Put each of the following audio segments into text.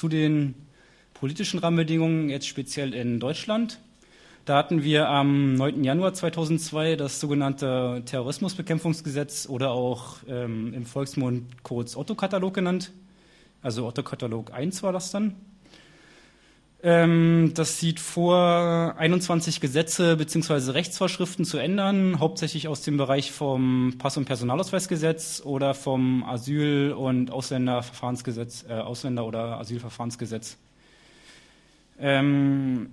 zu den politischen Rahmenbedingungen, jetzt speziell in Deutschland. Da hatten wir am 9. Januar 2002 das sogenannte Terrorismusbekämpfungsgesetz oder auch ähm, im Volksmund kurz Otto-Katalog genannt. Also Otto-Katalog 1 war das dann. Ähm, das sieht vor, 21 Gesetze bzw. Rechtsvorschriften zu ändern, hauptsächlich aus dem Bereich vom Pass- und Personalausweisgesetz oder vom Asyl- und Ausländerverfahrensgesetz, äh, Ausländer- oder Asylverfahrensgesetz. Ähm,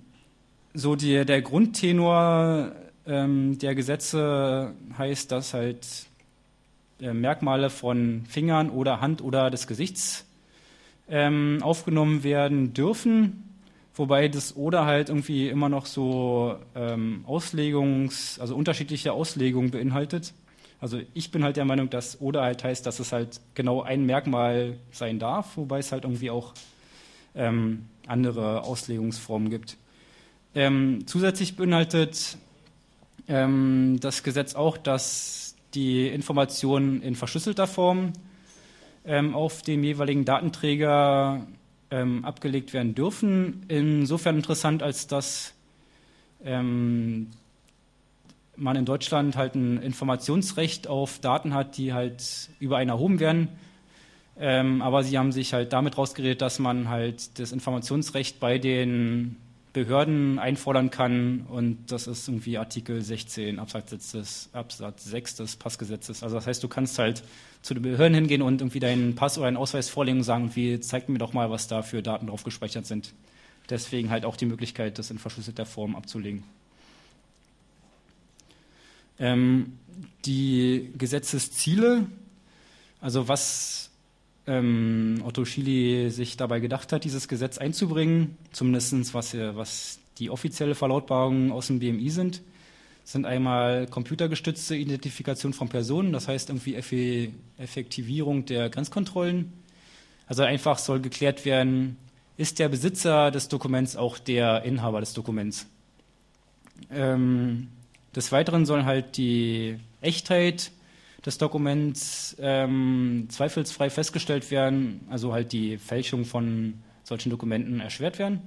so die, der Grundtenor ähm, der Gesetze heißt, dass halt äh, Merkmale von Fingern oder Hand oder des Gesichts ähm, aufgenommen werden dürfen, wobei das oder halt irgendwie immer noch so ähm, Auslegungs-, also unterschiedliche Auslegungen beinhaltet. Also ich bin halt der Meinung, dass oder halt heißt, dass es halt genau ein Merkmal sein darf, wobei es halt irgendwie auch ähm, andere Auslegungsformen gibt. Ähm, zusätzlich beinhaltet ähm, das Gesetz auch, dass die Informationen in verschlüsselter Form ähm, auf dem jeweiligen Datenträger ähm, abgelegt werden dürfen. Insofern interessant, als dass ähm, man in Deutschland halt ein Informationsrecht auf Daten hat, die halt über einen erhoben werden. Ähm, aber sie haben sich halt damit rausgeredet, dass man halt das Informationsrecht bei den Behörden einfordern kann und das ist irgendwie Artikel 16 Absatz, des, Absatz 6 des Passgesetzes. Also das heißt, du kannst halt zu den Behörden hingehen und irgendwie deinen Pass oder einen Ausweis vorlegen und sagen, wie zeig mir doch mal, was da für Daten drauf gespeichert sind. Deswegen halt auch die Möglichkeit, das in verschlüsselter Form abzulegen. Ähm, die Gesetzesziele, also was ähm, Otto Schily sich dabei gedacht hat, dieses Gesetz einzubringen, zumindest was, was die offizielle Verlautbarung aus dem BMI sind, sind einmal computergestützte Identifikation von Personen, das heißt irgendwie Effektivierung der Grenzkontrollen. Also einfach soll geklärt werden, ist der Besitzer des Dokuments auch der Inhaber des Dokuments. Ähm, des Weiteren soll halt die Echtheit des Dokuments ähm, zweifelsfrei festgestellt werden, also halt die Fälschung von solchen Dokumenten erschwert werden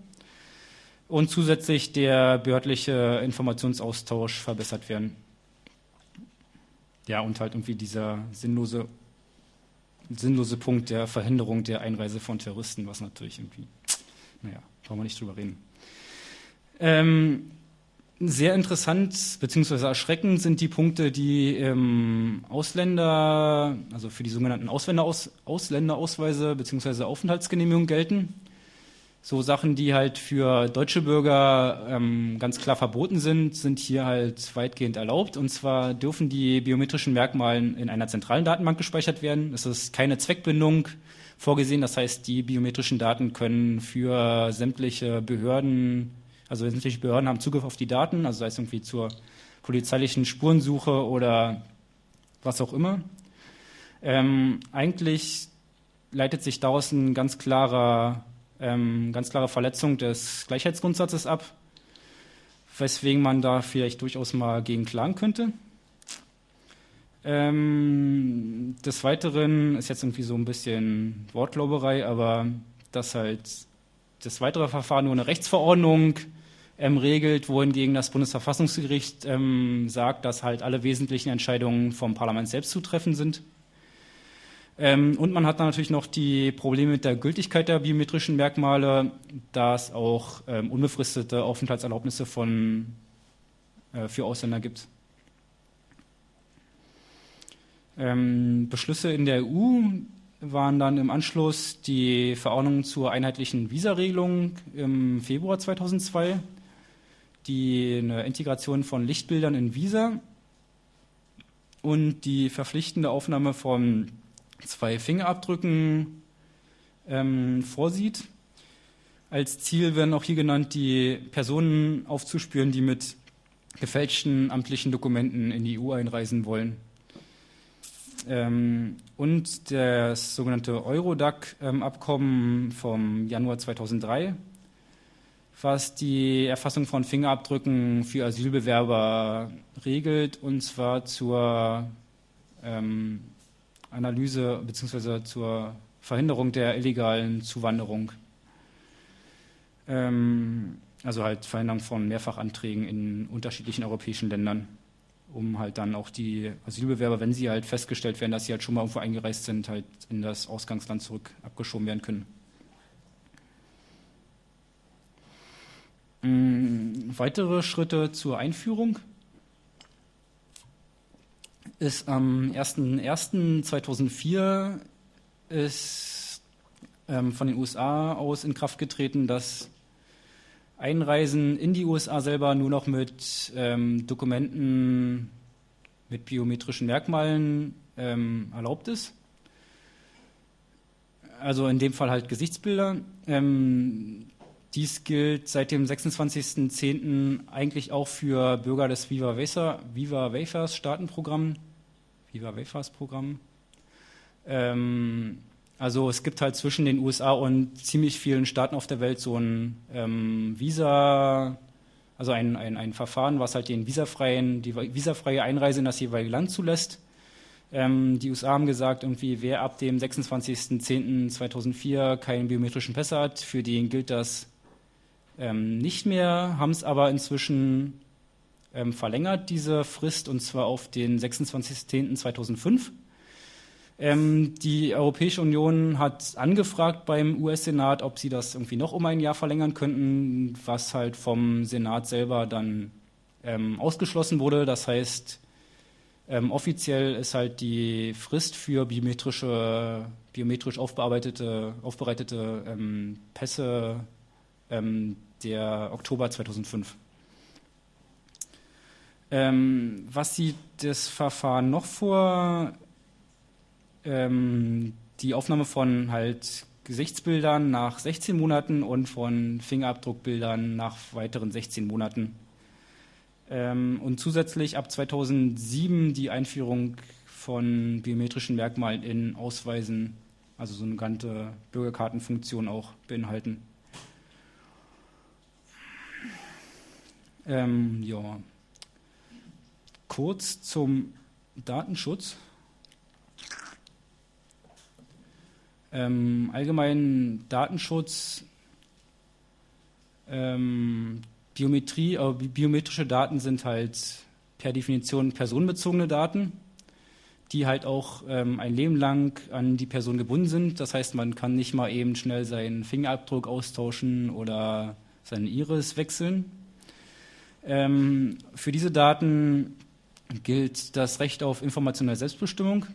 und zusätzlich der behördliche Informationsaustausch verbessert werden. Ja, und halt irgendwie dieser sinnlose, sinnlose Punkt der Verhinderung der Einreise von Terroristen, was natürlich irgendwie, naja, brauchen wir nicht drüber reden. Ähm, sehr interessant bzw. erschreckend sind die Punkte, die ähm, Ausländer, also für die sogenannten Ausländeraus Ausländerausweise bzw. Aufenthaltsgenehmigung gelten so Sachen, die halt für deutsche Bürger ähm, ganz klar verboten sind, sind hier halt weitgehend erlaubt. Und zwar dürfen die biometrischen Merkmale in einer zentralen Datenbank gespeichert werden. Es ist keine Zweckbindung vorgesehen. Das heißt, die biometrischen Daten können für sämtliche Behörden, also sämtliche Behörden haben Zugriff auf die Daten, also sei es irgendwie zur polizeilichen Spurensuche oder was auch immer. Ähm, eigentlich leitet sich daraus ein ganz ähm, ganz klare Verletzung des Gleichheitsgrundsatzes ab, weswegen man da vielleicht durchaus mal gegen klagen könnte. Ähm, des Weiteren ist jetzt irgendwie so ein bisschen Wortglauberei, aber dass halt das weitere Verfahren nur eine Rechtsverordnung ähm, regelt, wohingegen das Bundesverfassungsgericht ähm, sagt, dass halt alle wesentlichen Entscheidungen vom Parlament selbst zu treffen sind. Ähm, und man hat dann natürlich noch die Probleme mit der Gültigkeit der biometrischen Merkmale, da es auch ähm, unbefristete Aufenthaltserlaubnisse von, äh, für Ausländer gibt. Ähm, Beschlüsse in der EU waren dann im Anschluss die Verordnung zur einheitlichen Visaregelung im Februar 2002, die eine Integration von Lichtbildern in Visa und die verpflichtende Aufnahme von zwei Fingerabdrücken ähm, vorsieht. Als Ziel werden auch hier genannt, die Personen aufzuspüren, die mit gefälschten amtlichen Dokumenten in die EU einreisen wollen. Ähm, und das sogenannte Eurodac-Abkommen vom Januar 2003, was die Erfassung von Fingerabdrücken für Asylbewerber regelt, und zwar zur ähm, Analyse bzw. zur Verhinderung der illegalen Zuwanderung. Ähm, also halt Verhinderung von Mehrfachanträgen in unterschiedlichen europäischen Ländern, um halt dann auch die Asylbewerber, wenn sie halt festgestellt werden, dass sie halt schon mal irgendwo eingereist sind, halt in das Ausgangsland zurück abgeschoben werden können. Weitere Schritte zur Einführung ist am 01.01.2004 ist ähm, von den USA aus in Kraft getreten, dass Einreisen in die USA selber nur noch mit ähm, Dokumenten mit biometrischen Merkmalen ähm, erlaubt ist. Also in dem Fall halt Gesichtsbilder. Dies gilt seit dem 26.10. eigentlich auch für Bürger des Viva, Viva Wafers Staatenprogramm. Viva Wafers Programm. Ähm, also es gibt halt zwischen den USA und ziemlich vielen Staaten auf der Welt so ein ähm, Visa, also ein, ein, ein Verfahren, was halt den visafreien, die visafreie Einreise in das jeweilige Land zulässt. Ähm, die USA haben gesagt, irgendwie, wer ab dem 26.10.2004 keinen biometrischen Pass hat, für den gilt das ähm, nicht mehr, haben es aber inzwischen ähm, verlängert, diese Frist, und zwar auf den 26.10.2005. Ähm, die Europäische Union hat angefragt beim US-Senat, ob sie das irgendwie noch um ein Jahr verlängern könnten, was halt vom Senat selber dann ähm, ausgeschlossen wurde. Das heißt, ähm, offiziell ist halt die Frist für biometrische, biometrisch aufbearbeitete, aufbereitete ähm, Pässe ähm, der Oktober 2005. Ähm, was sieht das Verfahren noch vor? Ähm, die Aufnahme von halt Gesichtsbildern nach 16 Monaten und von Fingerabdruckbildern nach weiteren 16 Monaten. Ähm, und zusätzlich ab 2007 die Einführung von biometrischen Merkmalen in Ausweisen, also so eine ganze Bürgerkartenfunktion auch beinhalten. Ähm, ja. Kurz zum Datenschutz. Ähm, allgemein Datenschutz, ähm, Biometrie, äh, biometrische Daten sind halt per Definition personenbezogene Daten, die halt auch ähm, ein Leben lang an die Person gebunden sind. Das heißt, man kann nicht mal eben schnell seinen Fingerabdruck austauschen oder seine Iris wechseln. Ähm, für diese Daten gilt das Recht auf informationelle Selbstbestimmung.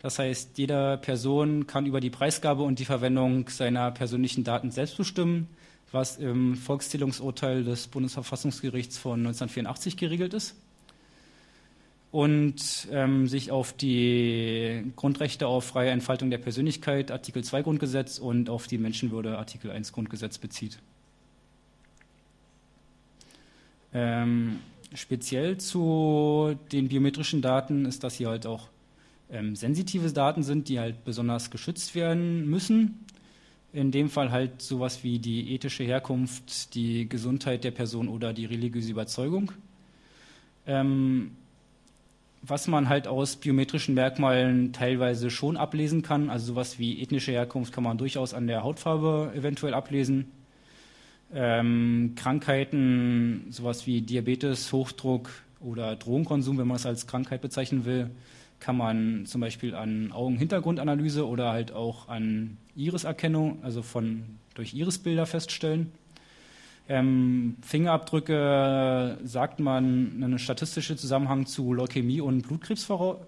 Das heißt, jede Person kann über die Preisgabe und die Verwendung seiner persönlichen Daten selbst bestimmen, was im Volkszählungsurteil des Bundesverfassungsgerichts von 1984 geregelt ist. Und ähm, sich auf die Grundrechte auf freie Entfaltung der Persönlichkeit, Artikel 2 Grundgesetz und auf die Menschenwürde, Artikel 1 Grundgesetz bezieht. Ähm, speziell zu den biometrischen Daten ist, dass hier halt auch ähm, sensitive Daten sind, die halt besonders geschützt werden müssen. In dem Fall halt sowas wie die ethische Herkunft, die Gesundheit der Person oder die religiöse Überzeugung. Ähm, was man halt aus biometrischen Merkmalen teilweise schon ablesen kann, also sowas wie ethnische Herkunft kann man durchaus an der Hautfarbe eventuell ablesen. Ähm, Krankheiten, sowas wie Diabetes, Hochdruck oder Drogenkonsum, wenn man es als Krankheit bezeichnen will, kann man zum Beispiel an Augenhintergrundanalyse oder halt auch an Iriserkennung, also von, durch Irisbilder feststellen. Ähm, Fingerabdrücke sagt man einen statistischen Zusammenhang zu Leukämie und Blutkrebs voraus.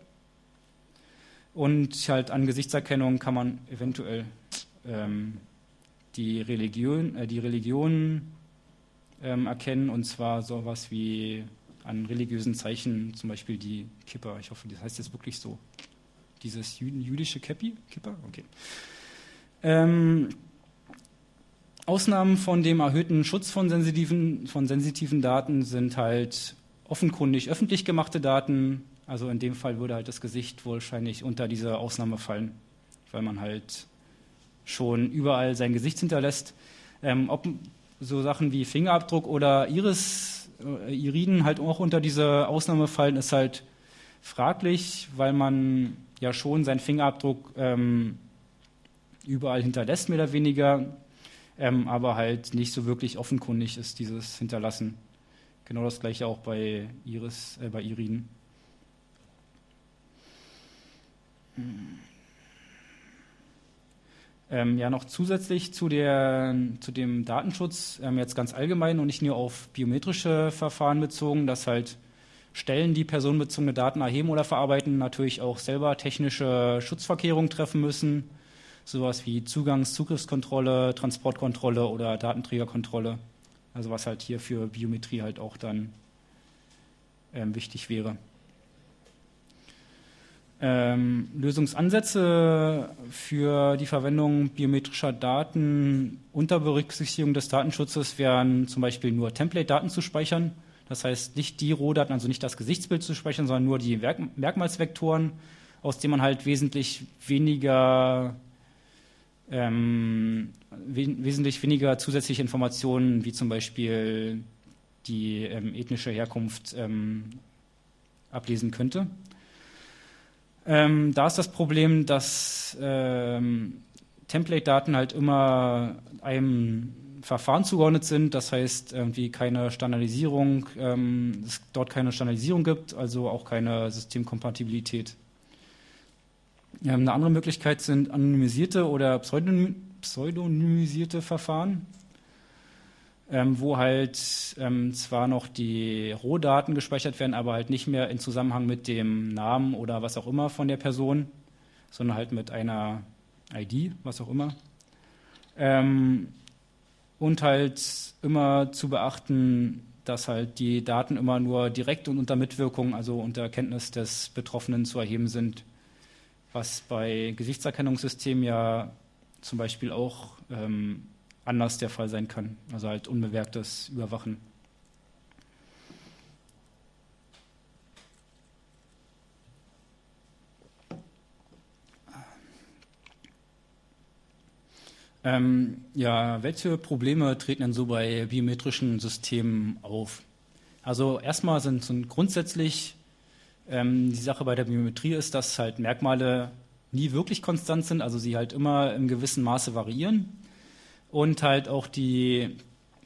Und halt an Gesichtserkennung kann man eventuell ähm, die Religion, äh, die Religion ähm, erkennen, und zwar sowas wie an religiösen Zeichen, zum Beispiel die Kippa. Ich hoffe, das heißt jetzt wirklich so. Dieses jüdische Keppi? Kippa? Okay. Ähm, Ausnahmen von dem erhöhten Schutz von sensitiven, von sensitiven Daten sind halt offenkundig öffentlich gemachte Daten. Also in dem Fall würde halt das Gesicht wahrscheinlich unter diese Ausnahme fallen, weil man halt schon überall sein Gesicht hinterlässt. Ähm, ob so Sachen wie Fingerabdruck oder Iris, äh, Iriden halt auch unter diese Ausnahme fallen, ist halt fraglich, weil man ja schon seinen Fingerabdruck ähm, überall hinterlässt, mehr oder weniger. ähm, aber halt nicht so wirklich offenkundig ist, dieses Hinterlassen. Genau das gleiche auch bei Iris, äh, bei Irin. Ähm, ja, noch zusätzlich zu, der, zu dem Datenschutz, ähm, jetzt ganz allgemein und nicht nur auf biometrische Verfahren bezogen, dass halt Stellen, die personenbezogene Daten erheben oder verarbeiten, natürlich auch selber technische Schutzverkehrungen treffen müssen. Sowas wie Zugangs-, Zugriffskontrolle, Transportkontrolle oder Datenträgerkontrolle. Also was halt hier für Biometrie halt auch dann ähm, wichtig wäre. Ähm, Lösungsansätze für die Verwendung biometrischer Daten unter Berücksichtigung des Datenschutzes wären zum Beispiel nur Template-Daten zu speichern. Das heißt, nicht die Rohdaten, also nicht das Gesichtsbild zu speichern, sondern nur die Merkmalsvektoren, aus denen man halt wesentlich weniger ähm, wesentlich weniger zusätzliche Informationen, wie zum Beispiel die ähm, ethnische Herkunft, ähm, ablesen könnte. Ähm, da ist das Problem, dass ähm, Template-Daten halt immer einem Verfahren zugeordnet sind, das heißt irgendwie keine Standardisierung, ähm, es dort keine Standardisierung gibt, also auch keine Systemkompatibilität. Ähm, eine andere Möglichkeit sind anonymisierte oder pseudonymisierte Verfahren, ähm, wo halt ähm, zwar noch die Rohdaten gespeichert werden, aber halt nicht mehr in Zusammenhang mit dem Namen oder was auch immer von der Person, sondern halt mit einer ID, was auch immer. Ähm, und halt immer zu beachten, dass halt die Daten immer nur direkt und unter Mitwirkung, also unter Kenntnis des Betroffenen zu erheben sind, was bei Gesichtserkennungssystemen ja zum Beispiel auch ähm, anders der Fall sein kann. Also halt unbewerktes Überwachen. Ähm, ja, welche Probleme treten denn so bei biometrischen Systemen auf? Also erstmal sind, sind grundsätzlich ähm, die Sache bei der Biometrie ist, dass halt Merkmale nie wirklich konstant sind, also sie halt immer im gewissen Maße variieren und halt auch die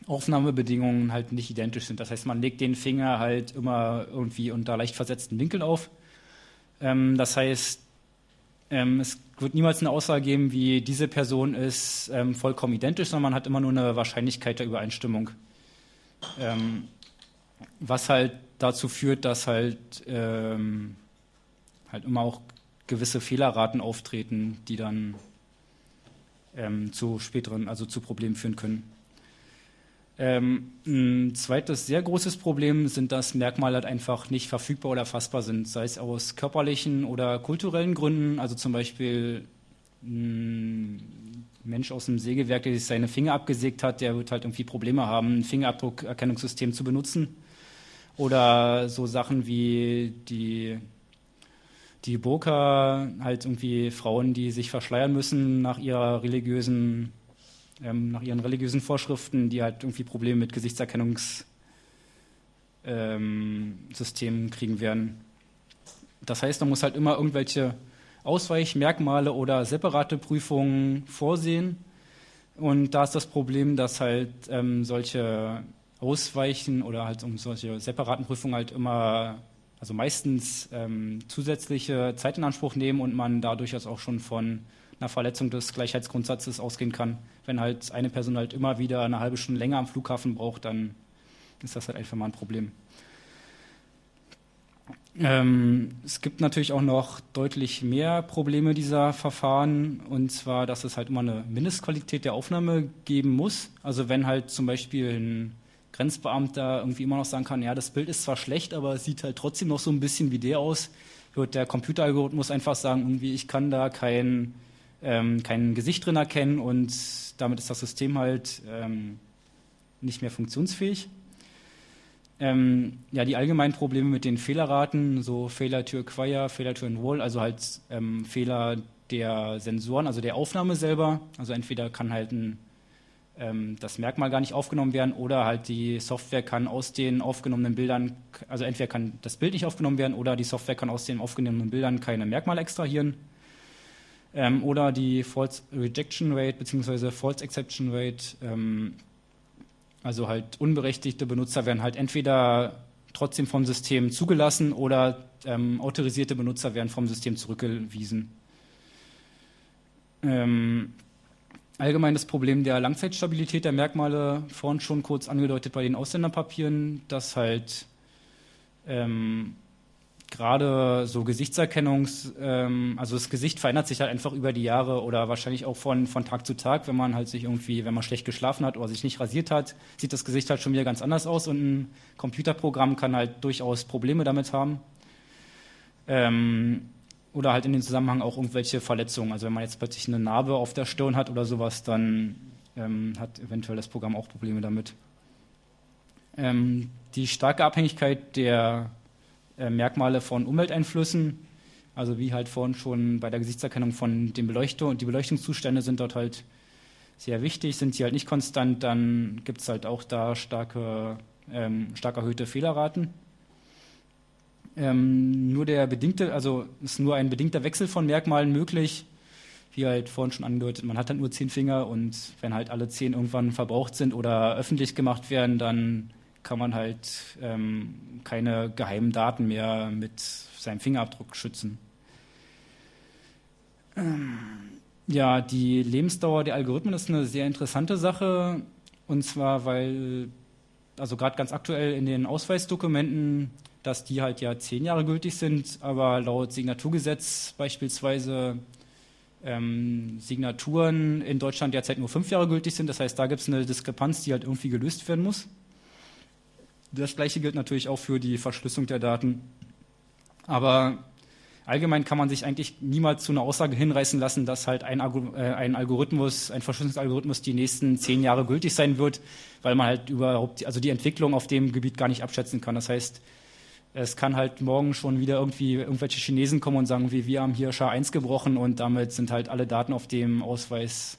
Aufnahmebedingungen halt nicht identisch sind. Das heißt, man legt den Finger halt immer irgendwie unter leicht versetzten Winkeln auf. Ähm, das heißt, ähm, es wird niemals eine Aussage geben, wie diese Person ist ähm, vollkommen identisch, sondern man hat immer nur eine Wahrscheinlichkeit der Übereinstimmung. Ähm, was halt dazu führt, dass halt, ähm, halt immer auch gewisse Fehlerraten auftreten, die dann ähm, zu späteren, also zu Problemen führen können. Ähm, ein zweites sehr großes Problem sind, dass Merkmale halt einfach nicht verfügbar oder fassbar sind, sei es aus körperlichen oder kulturellen Gründen, also zum Beispiel ein Mensch aus dem Sägewerk, der sich seine Finger abgesägt hat, der wird halt irgendwie Probleme haben, ein Fingerabdruckerkennungssystem zu benutzen. Oder so Sachen wie die, die Burka, halt irgendwie Frauen, die sich verschleiern müssen nach ihrer religiösen ähm, nach ihren religiösen Vorschriften, die halt irgendwie Probleme mit Gesichtserkennungssystemen ähm, kriegen werden. Das heißt, man muss halt immer irgendwelche Ausweichmerkmale oder separate Prüfungen vorsehen. Und da ist das Problem, dass halt ähm, solche Ausweichen oder halt um solche separaten Prüfungen halt immer, also meistens ähm, zusätzliche Zeit in Anspruch nehmen und man da durchaus auch schon von einer Verletzung des Gleichheitsgrundsatzes ausgehen kann. Wenn halt eine Person halt immer wieder eine halbe Stunde länger am Flughafen braucht, dann ist das halt einfach mal ein Problem. Ähm, es gibt natürlich auch noch deutlich mehr Probleme dieser Verfahren, und zwar, dass es halt immer eine Mindestqualität der Aufnahme geben muss. Also wenn halt zum Beispiel ein Grenzbeamter irgendwie immer noch sagen kann, ja, das Bild ist zwar schlecht, aber es sieht halt trotzdem noch so ein bisschen wie der aus, wird der Computeralgorithmus einfach sagen, irgendwie, ich kann da kein ähm, kein Gesicht drin erkennen und damit ist das System halt ähm, nicht mehr funktionsfähig. Ähm, ja, die allgemeinen Probleme mit den Fehlerraten, so Fehler to acquire, Fehler to enroll, also halt ähm, Fehler der Sensoren, also der Aufnahme selber. Also entweder kann halt ein, das Merkmal gar nicht aufgenommen werden oder halt die Software kann aus den aufgenommenen Bildern, also entweder kann das Bild nicht aufgenommen werden oder die Software kann aus den aufgenommenen Bildern keine Merkmale extrahieren. Ähm, oder die False Rejection Rate bzw. False Exception Rate. Ähm, also halt unberechtigte Benutzer werden halt entweder trotzdem vom System zugelassen oder ähm, autorisierte Benutzer werden vom System zurückgewiesen. Ähm, allgemein das Problem der Langzeitstabilität der Merkmale, vorhin schon kurz angedeutet bei den Ausländerpapieren, dass halt ähm, gerade so Gesichtserkennungs, ähm, also das Gesicht verändert sich halt einfach über die Jahre oder wahrscheinlich auch von, von Tag zu Tag, wenn man halt sich irgendwie, wenn man schlecht geschlafen hat oder sich nicht rasiert hat, sieht das Gesicht halt schon wieder ganz anders aus und ein Computerprogramm kann halt durchaus Probleme damit haben. Ähm, oder halt in dem Zusammenhang auch irgendwelche Verletzungen. Also wenn man jetzt plötzlich eine Narbe auf der Stirn hat oder sowas, dann ähm, hat eventuell das Programm auch Probleme damit. Ähm, die starke Abhängigkeit der äh, Merkmale von Umwelteinflüssen, also wie halt vorhin schon bei der Gesichtserkennung von den Beleuchtung und die Beleuchtungszustände sind dort halt sehr wichtig. Sind sie halt nicht konstant, dann gibt es halt auch da starke, ähm, stark erhöhte Fehlerraten. Ähm, nur der bedingte, also ist nur ein bedingter Wechsel von Merkmalen möglich, wie halt vorhin schon angedeutet. Man hat dann nur zehn Finger und wenn halt alle zehn irgendwann verbraucht sind oder öffentlich gemacht werden, dann kann man halt ähm, keine geheimen Daten mehr mit seinem Fingerabdruck schützen. Ähm, ja, die Lebensdauer der Algorithmen ist eine sehr interessante Sache. Und zwar, weil, also gerade ganz aktuell in den Ausweisdokumenten, dass die halt ja zehn Jahre gültig sind, aber laut Signaturgesetz beispielsweise ähm, Signaturen in Deutschland derzeit nur fünf Jahre gültig sind. Das heißt, da gibt es eine Diskrepanz, die halt irgendwie gelöst werden muss. Das gleiche gilt natürlich auch für die Verschlüsselung der Daten. Aber allgemein kann man sich eigentlich niemals zu einer Aussage hinreißen lassen, dass halt ein, äh, Algorithmus, ein Verschlüsselungsalgorithmus die nächsten zehn Jahre gültig sein wird, weil man halt überhaupt, also die Entwicklung auf dem Gebiet gar nicht abschätzen kann. Das heißt, es kann halt morgen schon wieder irgendwie irgendwelche Chinesen kommen und sagen, wie wir haben hier SHA-1 gebrochen und damit sind halt alle Daten auf dem Ausweis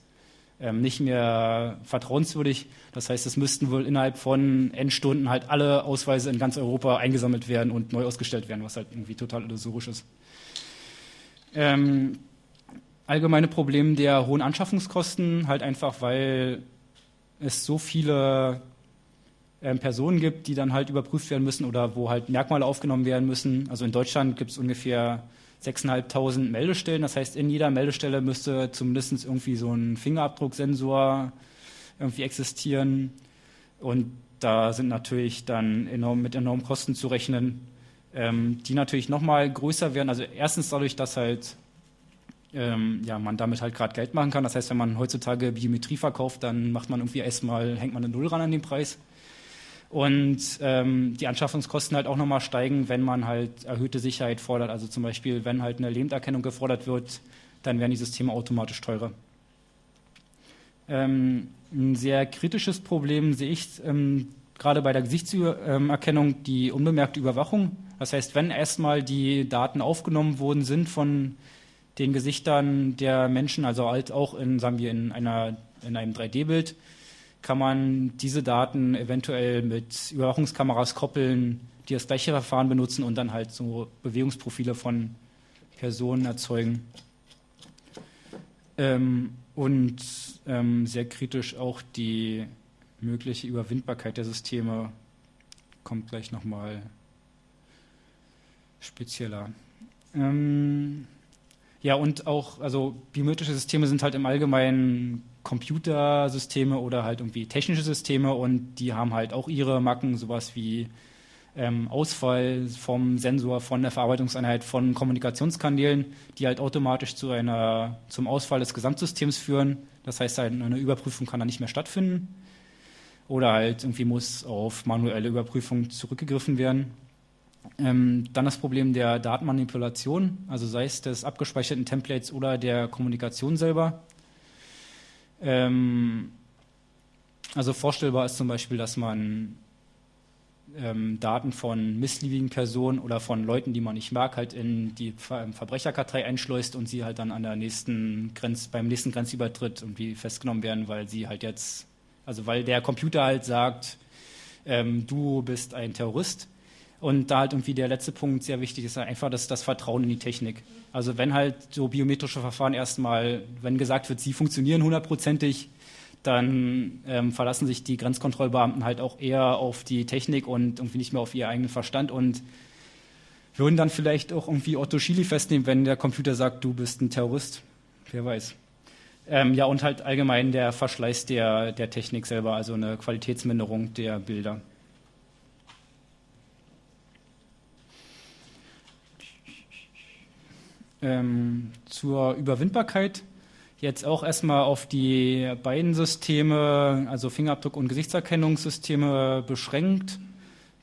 ähm, nicht mehr vertrauenswürdig. Das heißt, es müssten wohl innerhalb von Endstunden halt alle Ausweise in ganz Europa eingesammelt werden und neu ausgestellt werden, was halt irgendwie total illusorisch ist. Ähm, allgemeine Problem der hohen Anschaffungskosten, halt einfach, weil es so viele ähm, Personen gibt, die dann halt überprüft werden müssen oder wo halt Merkmale aufgenommen werden müssen. Also in Deutschland gibt es ungefähr 6.500 Meldestellen. Das heißt, in jeder Meldestelle müsste zumindest irgendwie so ein Fingerabdrucksensor irgendwie existieren. Und da sind natürlich dann enorm, mit enormen Kosten zu rechnen, ähm, die natürlich nochmal größer werden. Also erstens dadurch, dass halt ähm, ja, man damit halt gerade Geld machen kann. Das heißt, wenn man heutzutage Biometrie verkauft, dann macht man irgendwie erstmal, hängt man eine Null ran an den Preis und ähm, die Anschaffungskosten halt auch nochmal steigen, wenn man halt erhöhte Sicherheit fordert. Also zum Beispiel, wenn halt eine Lebenserkennung gefordert wird, dann werden die Systeme automatisch teurer. Ähm, ein sehr kritisches Problem sehe ich ähm, gerade bei der Gesichtserkennung die unbemerkte Überwachung. Das heißt, wenn erstmal die Daten aufgenommen worden sind von den Gesichtern der Menschen, also halt auch in, sagen wir, in, einer, in einem 3D-Bild, kann man diese Daten eventuell mit Überwachungskameras koppeln, die das gleiche Verfahren benutzen und dann halt so Bewegungsprofile von Personen erzeugen. Ähm, und ähm, sehr kritisch auch die mögliche Überwindbarkeit der Systeme kommt gleich nochmal spezieller. Ähm, ja, und auch, also biometrische Systeme sind halt im Allgemeinen Computersysteme oder halt irgendwie technische Systeme und die haben halt auch ihre Macken, sowas wie ähm, Ausfall vom Sensor, von der Verarbeitungseinheit, von Kommunikationskanälen, die halt automatisch zu einer, zum Ausfall des Gesamtsystems führen. Das heißt, halt eine Überprüfung kann dann nicht mehr stattfinden. Oder halt irgendwie muss auf manuelle Überprüfung zurückgegriffen werden. Ähm, dann das Problem der Datenmanipulation, also sei es des abgespeicherten Templates oder der Kommunikation selber. Ähm, also vorstellbar ist zum Beispiel, dass man ähm, Daten von missliebigen Personen oder von Leuten, die man nicht mag, halt in die Ver Verbrecherkartei einschleust und sie halt dann an der nächsten Grenz, beim nächsten Grenzübertritt irgendwie festgenommen werden, weil sie halt jetzt, also weil der Computer halt sagt, ähm, du bist ein Terrorist Und da halt irgendwie der letzte Punkt sehr wichtig ist einfach das, das Vertrauen in die Technik. Also wenn halt so biometrische Verfahren erstmal, wenn gesagt wird, sie funktionieren hundertprozentig, dann ähm, verlassen sich die Grenzkontrollbeamten halt auch eher auf die Technik und irgendwie nicht mehr auf ihren eigenen Verstand und würden dann vielleicht auch irgendwie Otto Schili festnehmen, wenn der Computer sagt, du bist ein Terrorist. Wer weiß. Ähm, ja, und halt allgemein der Verschleiß der, der Technik selber, also eine Qualitätsminderung der Bilder. Ähm, zur Überwindbarkeit jetzt auch erstmal auf die beiden Systeme, also Fingerabdruck- und Gesichtserkennungssysteme beschränkt.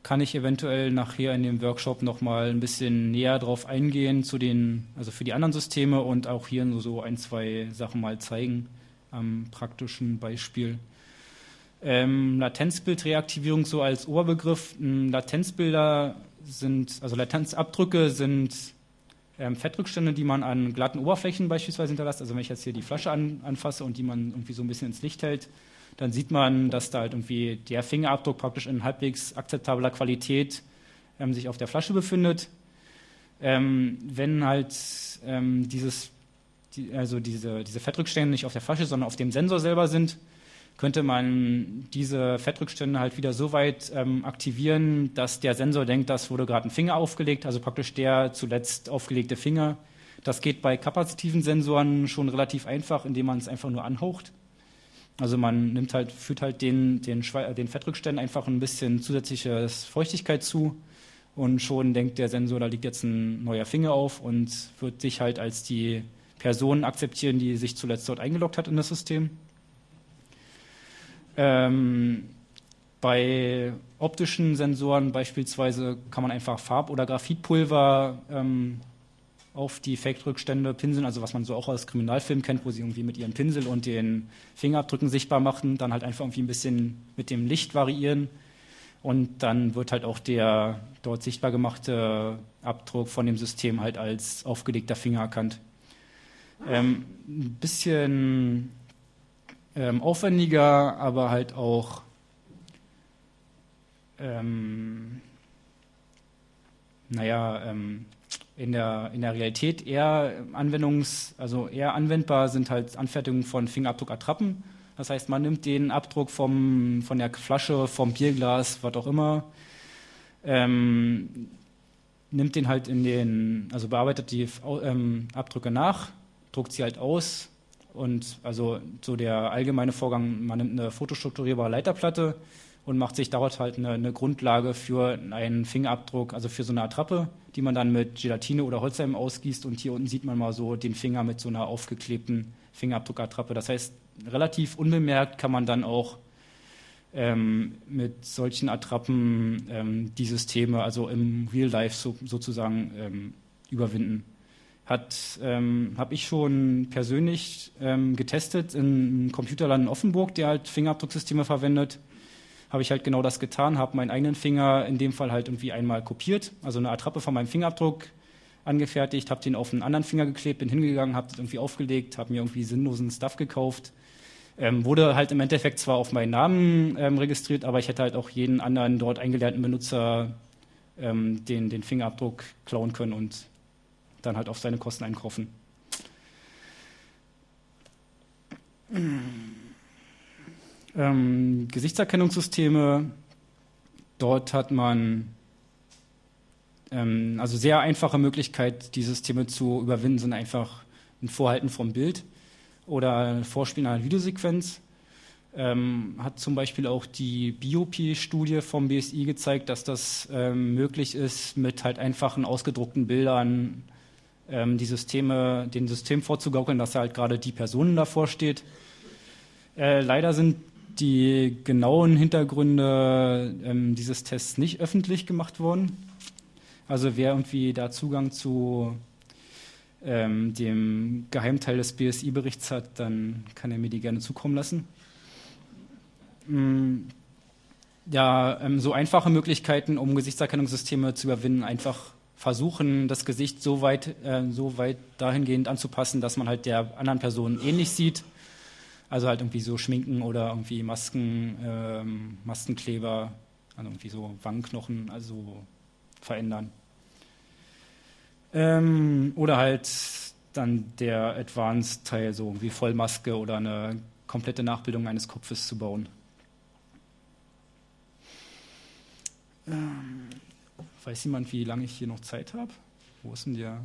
Kann ich eventuell nachher in dem Workshop nochmal ein bisschen näher drauf eingehen zu den, also für die anderen Systeme und auch hier nur so ein, zwei Sachen mal zeigen am praktischen Beispiel. Ähm, Latenzbildreaktivierung so als Oberbegriff. Latenzbilder sind, also Latenzabdrücke sind ähm, Fettrückstände, die man an glatten Oberflächen beispielsweise hinterlässt. Also wenn ich jetzt hier die Flasche an, anfasse und die man irgendwie so ein bisschen ins Licht hält, dann sieht man, dass da halt irgendwie der Fingerabdruck praktisch in halbwegs akzeptabler Qualität ähm, sich auf der Flasche befindet. Ähm, wenn halt ähm, dieses, die, also diese, diese Fettrückstände nicht auf der Flasche, sondern auf dem Sensor selber sind, könnte man diese Fettrückstände halt wieder so weit ähm, aktivieren, dass der Sensor denkt, das wurde gerade ein Finger aufgelegt, also praktisch der zuletzt aufgelegte Finger. Das geht bei kapazitiven Sensoren schon relativ einfach, indem man es einfach nur anhaucht. Also man nimmt halt, führt halt den, den, den Fettrückständen einfach ein bisschen zusätzliche Feuchtigkeit zu und schon denkt der Sensor, da liegt jetzt ein neuer Finger auf und wird sich halt als die Person akzeptieren, die sich zuletzt dort eingeloggt hat in das System. Ähm, bei optischen Sensoren beispielsweise kann man einfach Farb- oder Graphitpulver ähm, auf die Fake-Rückstände pinseln, also was man so auch aus Kriminalfilmen kennt, wo sie irgendwie mit ihrem Pinsel und den Fingerabdrücken sichtbar machen, dann halt einfach irgendwie ein bisschen mit dem Licht variieren und dann wird halt auch der dort sichtbar gemachte Abdruck von dem System halt als aufgelegter Finger erkannt. Ähm, ein bisschen ähm, aufwendiger, aber halt auch ähm, naja, ähm, in der, in der Realität eher Anwendungs-, also eher anwendbar sind halt Anfertigungen von Fingerabdruckattrappen. Das heißt, man nimmt den Abdruck vom, von der Flasche, vom Bierglas, was auch immer, ähm, nimmt den halt in den, also bearbeitet die ähm, Abdrücke nach, druckt sie halt aus, und also so der allgemeine Vorgang, man nimmt eine fotostrukturierbare Leiterplatte und macht sich dort halt eine, eine, Grundlage für einen Fingerabdruck, also für so eine Attrappe, die man dann mit Gelatine oder Holzheim ausgießt. Und hier unten sieht man mal so den Finger mit so einer aufgeklebten Fingerabdruckattrappe. Das heißt, relativ unbemerkt kann man dann auch ähm, mit solchen Attrappen ähm, die Systeme, also im Real Life so, sozusagen, ähm, überwinden ähm, habe ich schon persönlich ähm, getestet in Computerland in Offenburg, der halt Fingerabdrucksysteme verwendet. Habe ich halt genau das getan, habe meinen eigenen Finger in dem Fall halt irgendwie einmal kopiert, also eine Attrappe von meinem Fingerabdruck angefertigt, habe den auf einen anderen Finger geklebt, bin hingegangen, habe das irgendwie aufgelegt, habe mir irgendwie sinnlosen Stuff gekauft. Ähm, wurde halt im Endeffekt zwar auf meinen Namen ähm, registriert, aber ich hätte halt auch jeden anderen dort eingelernten Benutzer ähm, den, den Fingerabdruck klauen können und dann halt auf seine Kosten einkaufen. Ähm, Gesichtserkennungssysteme, dort hat man ähm, also sehr einfache Möglichkeit, die Systeme zu überwinden, sind einfach ein Vorhalten vom Bild oder ein Vorspielen einer Videosequenz. Ähm, hat zum Beispiel auch die Biopie-Studie vom BSI gezeigt, dass das ähm, möglich ist, mit halt einfachen ausgedruckten Bildern ähm, die Systeme, den System vorzugaukeln, dass halt gerade die Person davor steht. Äh, leider sind die genauen Hintergründe ähm, dieses Tests nicht öffentlich gemacht worden. Also wer irgendwie da Zugang zu ähm, dem Geheimteil des BSI-Berichts hat, dann kann er mir die gerne zukommen lassen. Mm, ja, ähm, so einfache Möglichkeiten, um Gesichtserkennungssysteme zu überwinden, einfach versuchen, das Gesicht so weit, äh, so weit dahingehend anzupassen, dass man halt der anderen Person ähnlich sieht. Also halt irgendwie so Schminken oder irgendwie Masken, ähm, Maskenkleber, also irgendwie so Wangenknochen, also verändern. Ähm, oder halt dann der Advanced-Teil, so wie Vollmaske oder eine komplette Nachbildung eines Kopfes zu bauen. Ähm, weiß jemand, wie lange ich hier noch Zeit habe? Wo ist denn der?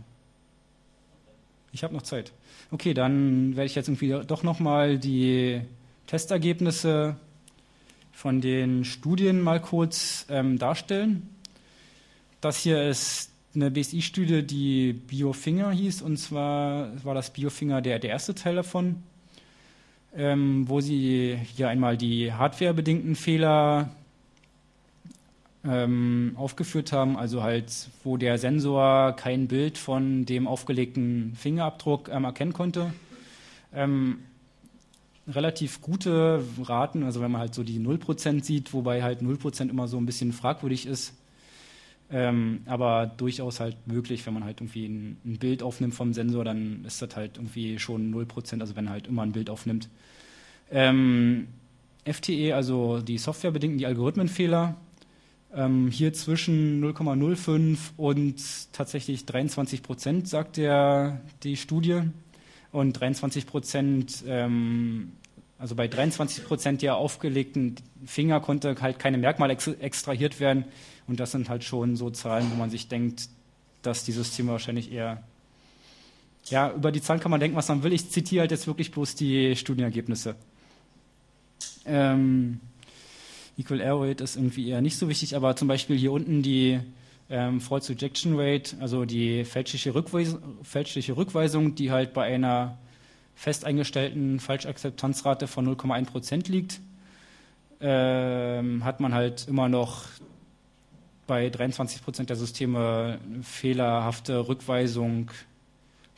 Ich habe noch Zeit. Okay, dann werde ich jetzt irgendwie doch nochmal die Testergebnisse von den Studien mal kurz ähm, darstellen. Das hier ist eine BSI-Studie, die Biofinger hieß, und zwar war das Biofinger der, der erste Teil davon, ähm, wo sie hier einmal die hardwarebedingten Fehler ähm, aufgeführt haben, also halt, wo der Sensor kein Bild von dem aufgelegten Fingerabdruck ähm, erkennen konnte. Ähm, relativ gute Raten, also wenn man halt so die 0% sieht, wobei halt 0% immer so ein bisschen fragwürdig ist, ähm, aber durchaus halt möglich, wenn man halt irgendwie ein, ein, Bild aufnimmt vom Sensor, dann ist das halt irgendwie schon 0%, also wenn er halt immer ein Bild aufnimmt. Ähm, FTE, also die softwarebedingten, die Algorithmenfehler, ähm, hier zwischen 0,05 und tatsächlich 23 Prozent, sagt der, die Studie. Und 23 Prozent, ähm, also bei 23 Prozent der aufgelegten Finger konnte halt keine Merkmale ex extrahiert werden. Und das sind halt schon so Zahlen, wo man sich denkt, dass die Systeme wahrscheinlich eher ja, über die Zahlen kann man denken, was man will. Ich zitiere halt jetzt wirklich bloß die Studienergebnisse. Ähm, Equal Error Rate ist irgendwie eher nicht so wichtig, aber zum Beispiel hier unten die ähm, False Rejection Rate, also die fälschliche, Rückweis fälschliche Rückweisung, die halt bei einer fest eingestellten Falschakzeptanzrate von 0,1 Prozent liegt, ähm, hat man halt immer noch bei 23 Prozent der Systeme fehlerhafte Rückweisung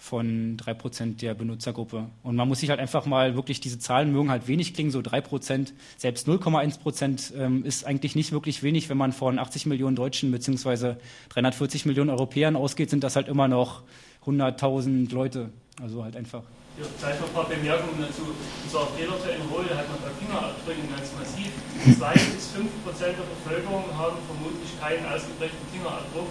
von 3% der Benutzergruppe. Und man muss sich halt einfach mal wirklich, diese Zahlen mögen halt wenig klingen, so 3%, selbst 0,1% ähm, ist eigentlich nicht wirklich wenig, wenn man von 80 Millionen Deutschen bzw. 340 Millionen Europäern ausgeht, sind das halt immer noch 100.000 Leute. Also halt einfach. Ja, vielleicht noch ein paar Bemerkungen dazu. Unser virtuellen Rolle hat man bei Fingerabdrücken ganz massiv. 2 bis 5 Prozent der Bevölkerung haben vermutlich keinen ausgeprägten Fingerabdruck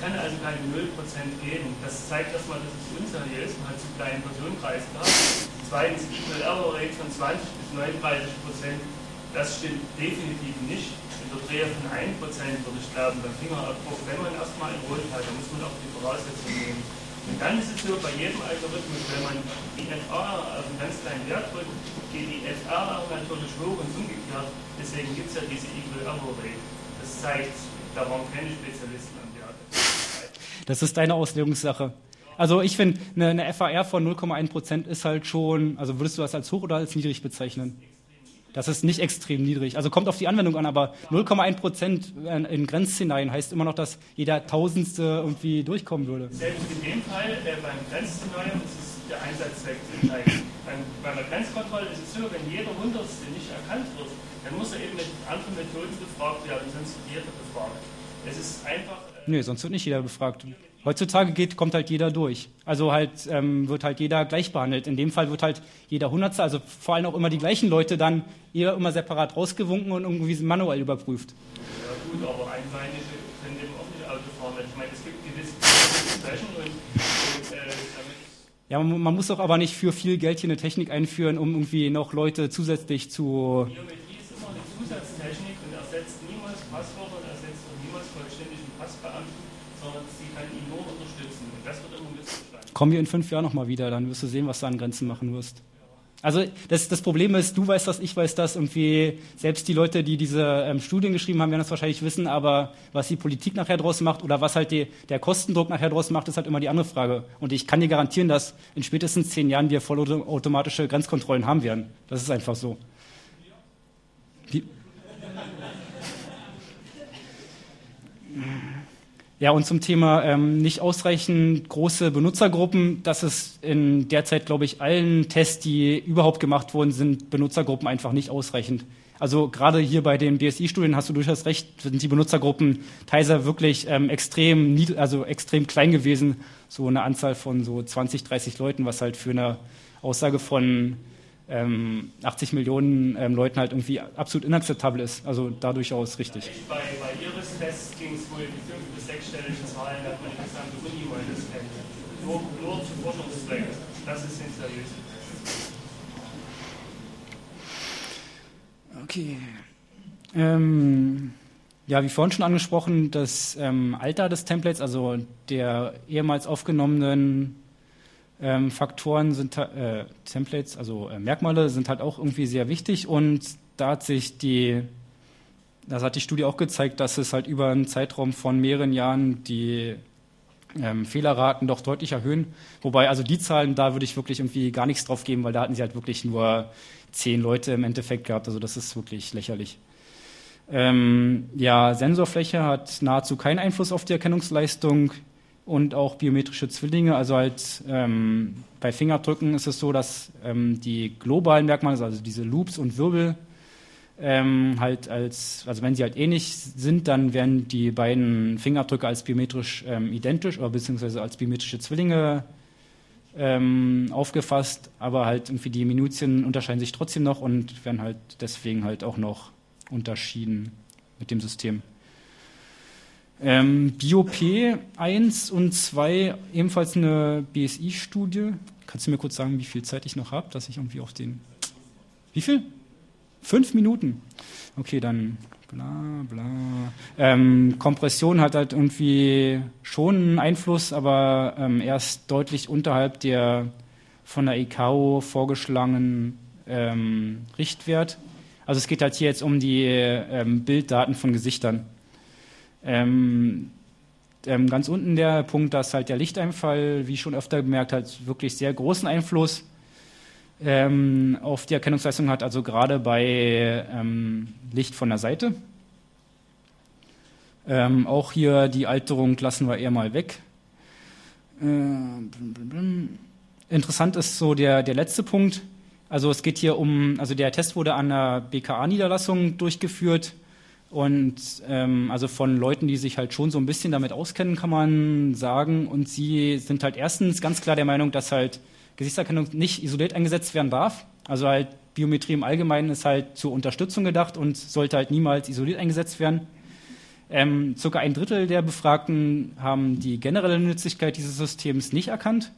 kann also keine 0% geben. Das zeigt erstmal, dass es unseriös man hat zu kleinen Personenkreisen gehabt. Zweitens, Equal Error Rate von 20 bis 39%, das stimmt definitiv nicht. In der Dreh von 1% würde ich glauben, beim Fingerabdruck, wenn man erstmal ein Rot hat, dann muss man auch die Voraussetzungen nehmen. Und dann ist es so, bei jedem Algorithmus, wenn man die FA auf einen ganz kleinen Wert drückt, geht die FA natürlich hoch und umgekehrt. Deswegen gibt es ja diese Equal Error Rate. Das zeigt, da waren keine Spezialisten. Das ist deine Auslegungssache. Also ich finde, eine, eine FAR von 0,1 Prozent ist halt schon, also würdest du das als hoch oder als niedrig bezeichnen? Das ist nicht extrem niedrig. Also kommt auf die Anwendung an, aber 0,1 Prozent in Grenzszenarien heißt immer noch, dass jeder Tausendste irgendwie durchkommen würde. Selbst in dem Fall, äh, beim Grenzszenario ist es der Einsatzzweck entscheidend. Bei der Grenzkontrolle ist es so, wenn jeder Hundertste nicht erkannt wird, dann muss er eben mit anderen Methoden befragt werden, sonst wird jeder befragt. Es ist einfach. Nö, sonst wird nicht jeder befragt. Heutzutage geht, kommt halt jeder durch. Also halt ähm, wird halt jeder gleich behandelt. In dem Fall wird halt jeder Hundertste, also vor allem auch immer die gleichen Leute dann eher immer separat rausgewunken und irgendwie manuell überprüft. Ja gut, aber Einbeinige können eben auch nicht Auto fahren. Ich meine, es gibt gewisse Zeichen und äh, ja, man, man, muss doch aber nicht für viel Geld hier eine Technik einführen, um irgendwie noch Leute zusätzlich zu. Ist immer eine Zusatztechnik und ersetzt niemals Passwörter und ersetzt auch niemals vollständigen Passbeamten, sondern sie kann ihn nur unterstützen. Und das wird immer missverstanden. Kommen wir in fünf Jahren nochmal wieder, dann wirst du sehen, was du an Grenzen machen wirst. Also das, das, Problem ist, du weißt das, ich weiß das, irgendwie selbst die Leute, die diese ähm, Studien geschrieben haben, werden das wahrscheinlich wissen, aber was die Politik nachher draus macht oder was halt die, der Kostendruck nachher draus macht, ist halt immer die andere Frage. Und ich kann dir garantieren, dass in spätestens zehn Jahren wir vollautomatische Grenzkontrollen haben werden. Das ist einfach so. Wie? Ja, und zum Thema ähm, nicht ausreichend große Benutzergruppen, das ist in derzeit, glaube ich, allen Tests, die überhaupt gemacht wurden, sind Benutzergruppen einfach nicht ausreichend. Also gerade hier bei den BSI-Studien hast du durchaus recht, sind die Benutzergruppen teilweise wirklich ähm, extrem, also extrem klein gewesen, so eine Anzahl von so 20, 30 Leuten, was halt für eine Aussage von ähm, 80 Millionen ähm, Leuten halt irgendwie absolut inakzeptabel ist. Also da durchaus richtig. Bei, bei Iris Tests ging es wohl die fünf- bis sechsstellige Zahlen, dass man die gesamte Uni mal das kennt. Nur, nur zu Forschungszwecken. Das ist nicht seriös. Okay. Ähm, ja, wie vorhin schon angesprochen, das ähm, Alter des Templates, also der ehemals aufgenommenen ähm, Faktoren sind äh, Templates, also äh, Merkmale sind halt auch irgendwie sehr wichtig und da hat sich die, das hat die Studie auch gezeigt, dass es halt über einen Zeitraum von mehreren Jahren die ähm, Fehlerraten doch deutlich erhöhen. Wobei, also die Zahlen, da würde ich wirklich irgendwie gar nichts drauf geben, weil da hatten sie halt wirklich nur zehn Leute im Endeffekt gehabt. Also das ist wirklich lächerlich. Ähm, ja, Sensorfläche hat nahezu keinen Einfluss auf die Erkennungsleistung und auch biometrische Zwillinge. Also halt ähm, bei Fingerdrücken ist es so, dass ähm, die globalen Merkmale, also diese Loops und Wirbel, ähm, halt als, also wenn sie halt ähnlich sind, dann werden die beiden Fingerabdrücke als biometrisch ähm, identisch oder beziehungsweise als biometrische Zwillinge ähm, aufgefasst, aber halt irgendwie die Minutien unterscheiden sich trotzdem noch und werden halt deswegen halt auch noch unterschieden mit dem System. Ähm, BioP 1 und 2, ebenfalls eine BSI-Studie. Kannst du mir kurz sagen, wie viel Zeit ich noch habe, dass ich irgendwie auf den. Wie viel? Fünf Minuten. Okay, dann bla bla. Ähm, Kompression hat halt irgendwie schon einen Einfluss, aber ähm, erst deutlich unterhalb der von der ICAO vorgeschlagenen ähm, Richtwert. Also es geht halt hier jetzt um die ähm, Bilddaten von Gesichtern. Ähm, ähm, ganz unten der Punkt, dass halt der Lichteinfall, wie schon öfter gemerkt, hat wirklich sehr großen Einfluss ähm, auf die Erkennungsleistung hat, also gerade bei ähm, Licht von der Seite. Ähm, auch hier die Alterung lassen wir eher mal weg. Äh, interessant ist so der, der letzte Punkt. Also es geht hier um, also der Test wurde an der BKA-Niederlassung durchgeführt und ähm, also von Leuten, die sich halt schon so ein bisschen damit auskennen, kann man sagen. Und sie sind halt erstens ganz klar der Meinung, dass halt Gesichtserkennung nicht isoliert eingesetzt werden darf. Also halt Biometrie im Allgemeinen ist halt zur Unterstützung gedacht und sollte halt niemals isoliert eingesetzt werden. Ähm, circa ein Drittel der Befragten haben die generelle Nützlichkeit dieses Systems nicht erkannt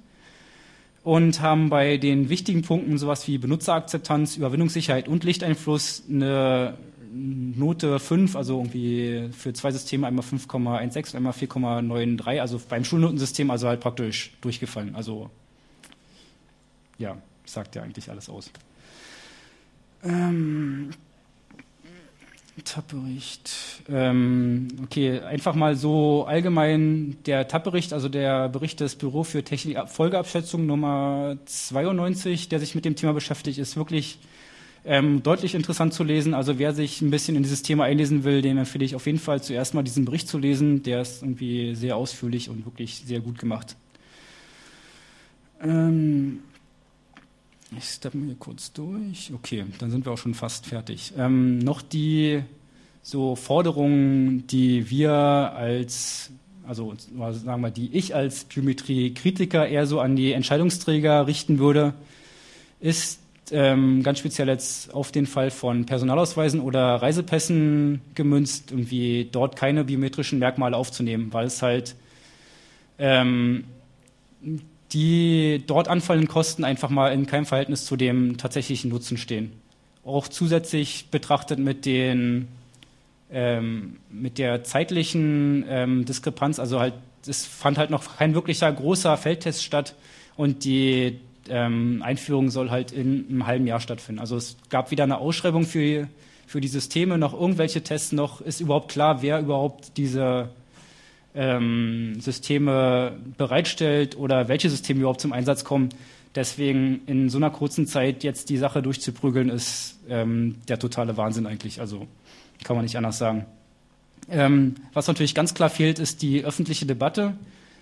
und haben bei den wichtigen Punkten sowas wie Benutzerakzeptanz, Überwindungssicherheit und Lichteinfluss eine Note 5, also irgendwie für zwei Systeme einmal 5,16 und einmal 4,93, also beim Schulnotensystem also halt praktisch durchgefallen. Also ja, sagt ja eigentlich alles aus. Ähm, TAP-Bericht. Ähm, okay, einfach mal so allgemein der TAP-Bericht, also der Bericht des Büro für Technik-Folgeabschätzung Nummer 92, der sich mit dem Thema beschäftigt, ist wirklich ähm, deutlich interessant zu lesen. Also wer sich ein bisschen in dieses Thema einlesen will, dem empfehle ich auf jeden Fall zuerst mal diesen Bericht zu lesen. Der ist irgendwie sehr ausführlich und wirklich sehr gut gemacht. Ähm, ich steppe mir kurz durch. Okay, dann sind wir auch schon fast fertig. Ähm, noch die so Forderungen, die wir als, also sagen wir, die ich als Geometrie-Kritiker eher so an die Entscheidungsträger richten würde, ist ähm, ganz speziell jetzt auf den Fall von Personalausweisen oder Reisepässen gemünzt, irgendwie dort keine biometrischen Merkmale aufzunehmen, weil es halt ähm, die dort anfallenden Kosten einfach mal in keinem Verhältnis zu dem tatsächlichen Nutzen stehen. Auch zusätzlich betrachtet mit den ähm, mit der zeitlichen ähm, Diskrepanz, also halt es fand halt noch kein wirklicher großer Feldtest statt und die ähm, Einführung soll halt in einem halben Jahr stattfinden. Also es gab wieder eine Ausschreibung für, für die Systeme, noch irgendwelche Tests, noch ist überhaupt klar, wer überhaupt diese ähm, Systeme bereitstellt oder welche Systeme überhaupt zum Einsatz kommen. Deswegen in so einer kurzen Zeit jetzt die Sache durchzuprügeln, ist ähm, der totale Wahnsinn eigentlich. Also kann man nicht anders sagen. Ähm, was natürlich ganz klar fehlt, ist die öffentliche Debatte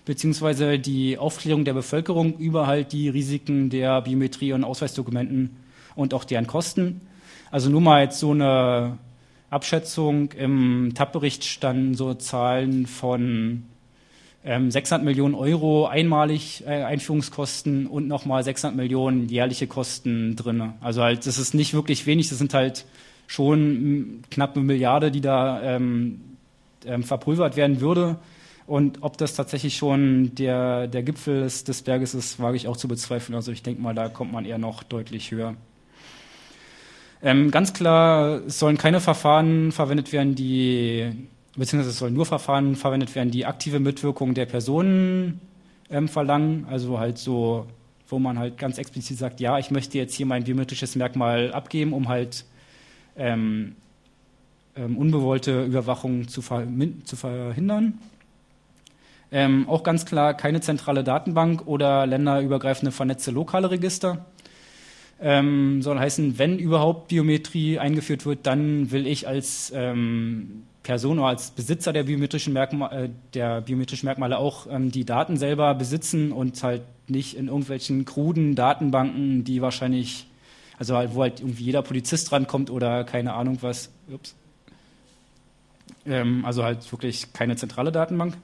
beziehungsweise die Aufklärung der Bevölkerung über halt die Risiken der Biometrie und Ausweisdokumenten und auch deren Kosten. Also nur mal jetzt so eine Abschätzung. Im TAP-Bericht standen so Zahlen von ähm, 600 Millionen Euro einmalig äh, Einführungskosten und nochmal 600 Millionen jährliche Kosten drin. Also halt, das ist nicht wirklich wenig, das sind halt schon knapp eine Milliarde, die da ähm, ähm, verpulvert werden würde. Und ob das tatsächlich schon der, der Gipfel des, des Berges ist, wage ich auch zu bezweifeln. Also ich denke mal, da kommt man eher noch deutlich höher. Ähm, ganz klar, es sollen keine Verfahren verwendet werden, die, beziehungsweise es sollen nur Verfahren verwendet werden, die aktive Mitwirkung der Personen ähm, verlangen. Also halt so, wo man halt ganz explizit sagt, ja, ich möchte jetzt hier mein biometrisches Merkmal abgeben, um halt ähm, ähm, unbewollte Überwachung zu, ver zu verhindern. Ähm, auch ganz klar keine zentrale Datenbank oder länderübergreifende vernetzte lokale Register. Ähm, soll heißen, wenn überhaupt Biometrie eingeführt wird, dann will ich als ähm, Person oder als Besitzer der biometrischen, Merkma äh, der biometrischen Merkmale auch ähm, die Daten selber besitzen und halt nicht in irgendwelchen kruden Datenbanken, die wahrscheinlich, also halt, wo halt irgendwie jeder Polizist rankommt oder keine Ahnung was. Ups. Ähm, also halt wirklich keine zentrale Datenbank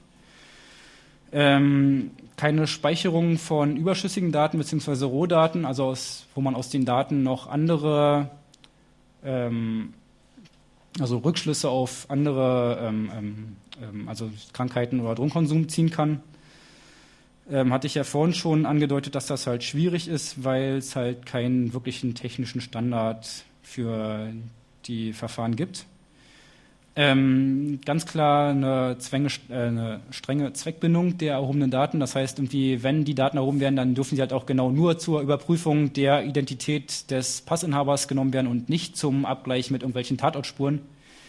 ähm, keine Speicherung von überschüssigen Daten bzw. Rohdaten, also aus, wo man aus den Daten noch andere, ähm, also Rückschlüsse auf andere, ähm, ähm, ähm also Krankheiten oder Drogenkonsum ziehen kann. Ähm, hatte ich ja vorhin schon angedeutet, dass das halt schwierig ist, weil es halt keinen wirklichen technischen Standard für die Verfahren gibt. Ähm, ganz klar eine, Zwänge, äh, eine, strenge Zweckbindung der erhobenen Daten. Das heißt, irgendwie, wenn die Daten erhoben werden, dann dürfen sie halt auch genau nur zur Überprüfung der Identität des Passinhabers genommen werden und nicht zum Abgleich mit irgendwelchen Tatortspuren.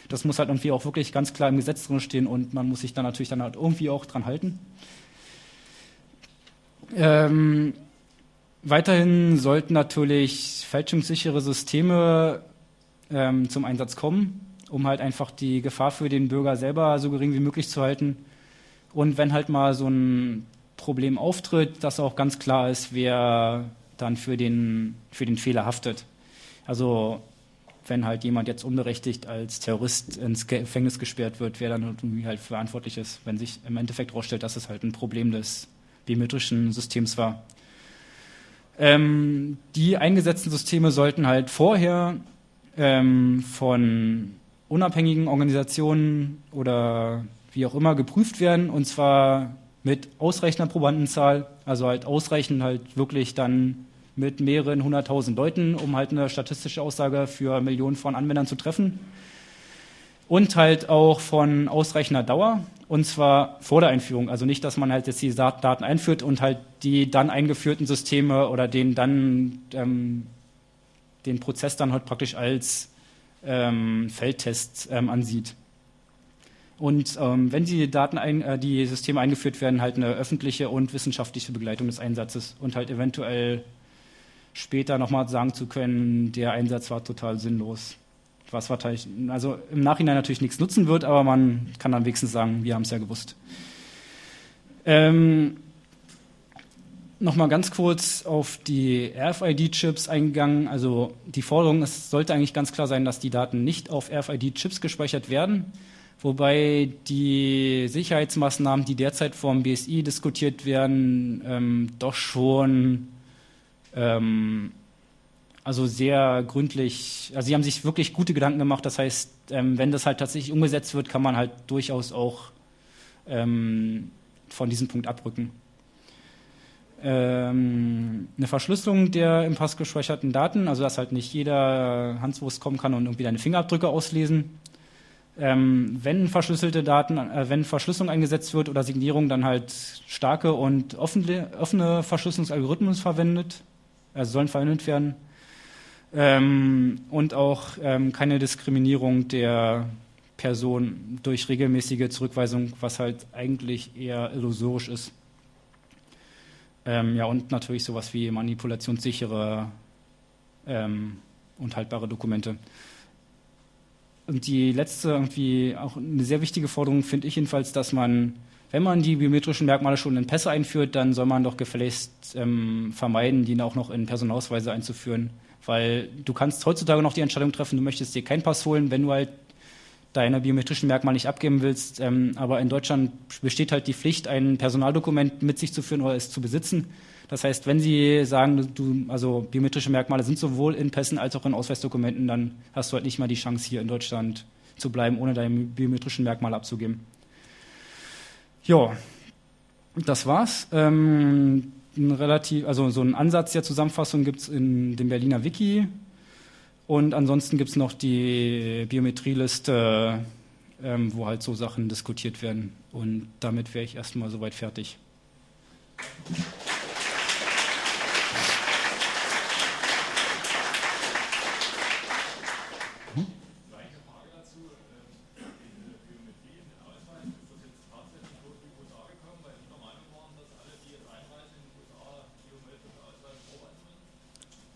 Das muss halt irgendwie auch wirklich ganz klar im Gesetz drin stehen und man muss sich dann natürlich dann halt irgendwie auch dran halten. Ähm, weiterhin sollten natürlich fälschungssichere Systeme ähm, zum Einsatz kommen um halt einfach die Gefahr für den Bürger selber so gering wie möglich zu halten. Und wenn halt mal so ein Problem auftritt, dass auch ganz klar ist, wer dann für den, für den Fehler haftet. Also wenn halt jemand jetzt unberechtigt als Terrorist ins Gefängnis gesperrt wird, wer dann irgendwie halt verantwortlich ist, wenn sich im Endeffekt herausstellt, dass es halt ein Problem des biometrischen Systems war. Ähm, die eingesetzten Systeme sollten halt vorher ähm, von unabhängigen Organisationen oder wie auch immer geprüft werden und zwar mit ausreichender Probandenzahl, also halt ausreichend halt wirklich dann mit mehreren hunderttausend Leuten, um halt eine statistische Aussage für Millionen von Anwendern zu treffen. Und halt auch von ausreichender Dauer, und zwar vor der Einführung. Also nicht, dass man halt jetzt die Daten einführt und halt die dann eingeführten Systeme oder den dann ähm, den Prozess dann halt praktisch als ähm, Feldtests ähm, ansieht. Und ähm, wenn die Daten, ein, äh, die Systeme eingeführt werden, halt eine öffentliche und wissenschaftliche Begleitung des Einsatzes und halt eventuell später nochmal sagen zu können, der Einsatz war total sinnlos. Was wahrscheinlich, also im Nachhinein natürlich nichts nutzen wird, aber man kann dann wenigstens sagen, wir haben es ja gewusst. Ähm, nochmal ganz kurz auf die RFID-Chips eingegangen. Also die Forderung, es sollte eigentlich ganz klar sein, dass die Daten nicht auf RFID-Chips gespeichert werden, wobei die Sicherheitsmaßnahmen, die derzeit vom BSI diskutiert werden, ähm, doch schon ähm, also sehr gründlich, also sie haben sich wirklich gute Gedanken gemacht. Das heißt, ähm, wenn das halt tatsächlich umgesetzt wird, kann man halt durchaus auch ähm, von diesem Punkt abrücken ähm, eine Verschlüsselung der im Pass gespeicherten Daten, also dass halt nicht jeder Hanswurst kommen kann und irgendwie deine Fingerabdrücke auslesen. Ähm, wenn verschlüsselte Daten, äh, wenn Verschlüsselung eingesetzt wird oder Signierung, dann halt starke und offene, offene Verschlüsselungsalgorithmen verwendet, also sollen verwendet werden. Ähm, und auch ähm, keine Diskriminierung der Person durch regelmäßige Zurückweisung, was halt eigentlich eher illusorisch ist. Ähm, ja, und natürlich sowas wie manipulationssichere ähm, und haltbare Dokumente. Und die letzte, irgendwie auch eine sehr wichtige Forderung finde ich jedenfalls, dass man, wenn man die biometrischen Merkmale schon in Pässe einführt, dann soll man doch gefälligst ähm, vermeiden, die auch noch in Personalausweise einzuführen. Weil du kannst heutzutage noch die Entscheidung treffen, du möchtest dir keinen Pass holen, wenn du halt deine biometrischen Merkmale nicht abgeben willst. Ähm, aber in Deutschland besteht halt die Pflicht, ein Personaldokument mit sich zu führen oder es zu besitzen. Das heißt, wenn Sie sagen, du, also biometrische Merkmale sind sowohl in Pässen als auch in Ausweisdokumenten, dann hast du halt nicht mal die Chance, hier in Deutschland zu bleiben, ohne deine biometrischen Merkmale abzugeben. Ja, das war's. Ähm, ein relativ, also so einen Ansatz der Zusammenfassung gibt es in dem Berliner Wiki. Und ansonsten gibt es noch die Biometrieliste, ähm, wo halt so Sachen diskutiert werden. Und damit wäre ich erstmal soweit fertig.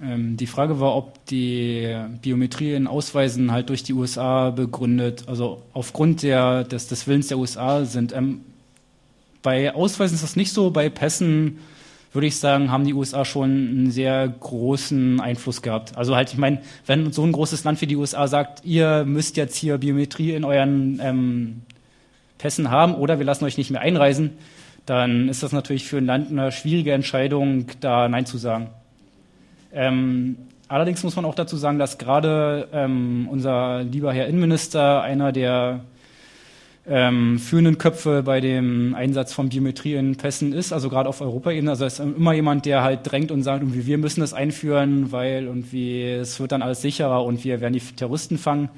Ähm, die Frage war, ob die Biometrie in Ausweisen halt durch die USA begründet, also aufgrund der, des, des Willens der USA sind. Ähm, bei Ausweisen ist das nicht so, bei Pässen würde ich sagen, haben die USA schon einen sehr großen Einfluss gehabt. Also halt, ich meine, wenn so ein großes Land wie die USA sagt, ihr müsst jetzt hier Biometrie in euren ähm, Pässen haben oder wir lassen euch nicht mehr einreisen, dann ist das natürlich für ein Land eine schwierige Entscheidung, da Nein zu sagen. Ähm, allerdings muss man auch dazu sagen, dass gerade ähm, unser lieber Herr Innenminister einer der ähm, führenden Köpfe bei dem Einsatz von Biometrie in Pässen ist, also gerade auf Europaebene. Also es ist immer jemand, der halt drängt und sagt, irgendwie, wir müssen das einführen, weil und wie es wird dann alles sicherer und wir werden die Terroristen fangen.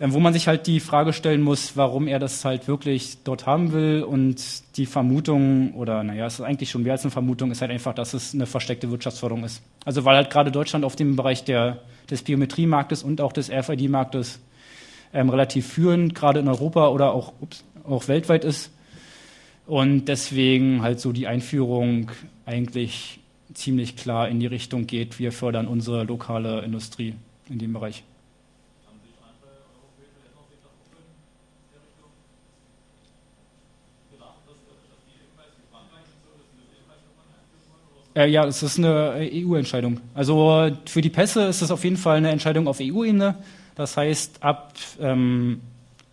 Ähm, wo man sich halt die Frage stellen muss, warum er das halt wirklich dort haben will. Und die Vermutung, oder naja, es ist eigentlich schon mehr als eine Vermutung, ist halt einfach, dass es eine versteckte Wirtschaftsförderung ist. Also weil halt gerade Deutschland auf dem Bereich der, des Biometriemarktes und auch des RFID-Marktes ähm, relativ führend, gerade in Europa oder auch, ups, auch weltweit ist. Und deswegen halt so die Einführung eigentlich ziemlich klar in die Richtung geht, wir fördern unsere lokale Industrie in dem Bereich. Äh, ja, es ist eine EU-Entscheidung. Also für die Pässe ist es auf jeden Fall eine Entscheidung auf EU-Ebene. Das heißt, ab ähm,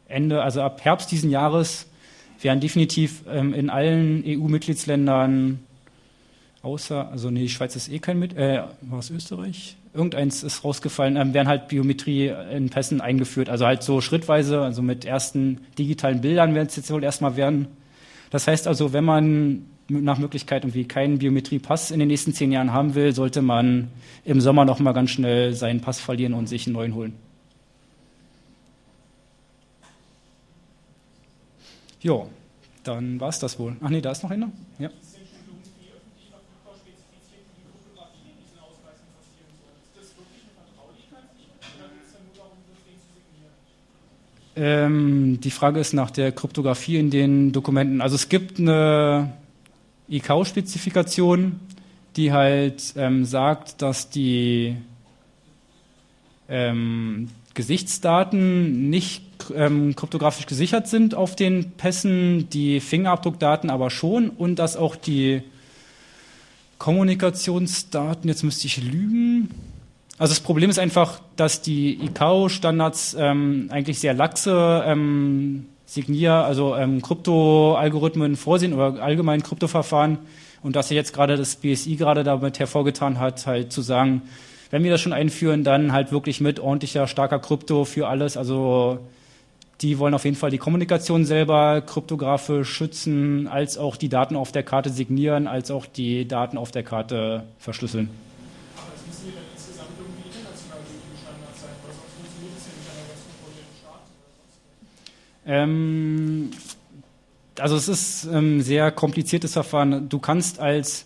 Ende, also ab Herbst diesen Jahres werden definitiv ähm, in allen EU-Mitgliedsländern außer, also nee, die Schweiz ist eh kein mit, äh, war es Österreich? Irgendeins ist rausgefallen, ähm, werden halt Biometrie in Pässen eingeführt, also halt so schrittweise, also mit ersten digitalen Bildern werden es jetzt wohl erstmal werden. Das heißt also, wenn man nach Möglichkeit irgendwie keinen Biometriepass in den nächsten zehn Jahren haben will, sollte man im Sommer noch mal ganz schnell seinen Pass verlieren und sich einen neuen holen. Jo, dann war es das wohl. Ach nee, da ist noch einer. Ja. Ähm, die Frage ist nach der Kryptographie in den Dokumenten. Also es gibt eine ICAO-Spezifikation, die halt ähm, sagt, dass die ähm, Gesichtsdaten nicht ähm, kryptografisch gesichert sind auf den Pässen, die Fingerabdruckdaten aber schon und dass auch die Kommunikationsdaten, jetzt müsste ich lügen. Also das Problem ist einfach, dass die ICAO-Standards ähm, eigentlich sehr laxe ähm, Signier, also ähm, Krypto-Algorithmen vorsehen oder allgemein Kryptoverfahren und dass jetzt gerade das BSI gerade damit hervorgetan hat, halt zu sagen, wenn wir das schon einführen, dann halt wirklich mit ordentlicher, starker Krypto für alles. Also die wollen auf jeden Fall die Kommunikation selber kryptografisch schützen, als auch die Daten auf der Karte signieren, als auch die Daten auf der Karte verschlüsseln. Ähm, also es ist ein ähm, sehr kompliziertes Verfahren. Du kannst als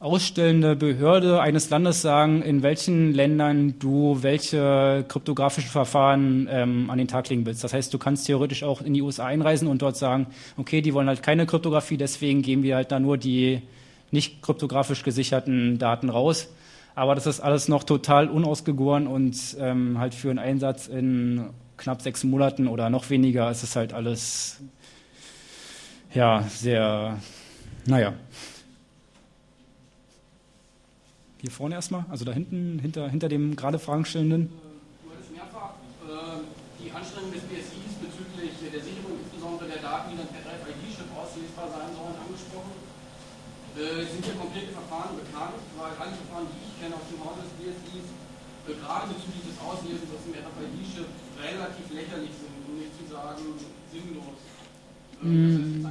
ausstellende Behörde eines Landes sagen, in welchen Ländern du welche kryptografischen Verfahren ähm, an den Tag legen willst. Das heißt, du kannst theoretisch auch in die USA einreisen und dort sagen, okay, die wollen halt keine Kryptographie, deswegen geben wir halt da nur die nicht kryptografisch gesicherten Daten raus. Aber das ist alles noch total unausgegoren und ähm, halt für einen Einsatz in knapp sechs Monaten oder noch weniger ist es halt alles ja sehr, naja. Hier vorne erstmal, also da hinten, hinter, hinter dem gerade Fragenstellenden. Du hattest mehrfach äh, die Anstrengungen des BSIs bezüglich der Sicherung insbesondere der Daten, die dann per RFID-Chip auslesbar sein sollen, angesprochen. Äh, sind hier konkrete Verfahren bekannt? Weil alle Verfahren, die ich kenne aus dem Haus des BSIs, äh, gerade bezüglich des Auslesens aus dem RFID-Chip relativ lächerlich sind sozusagen sinnlos. Mm.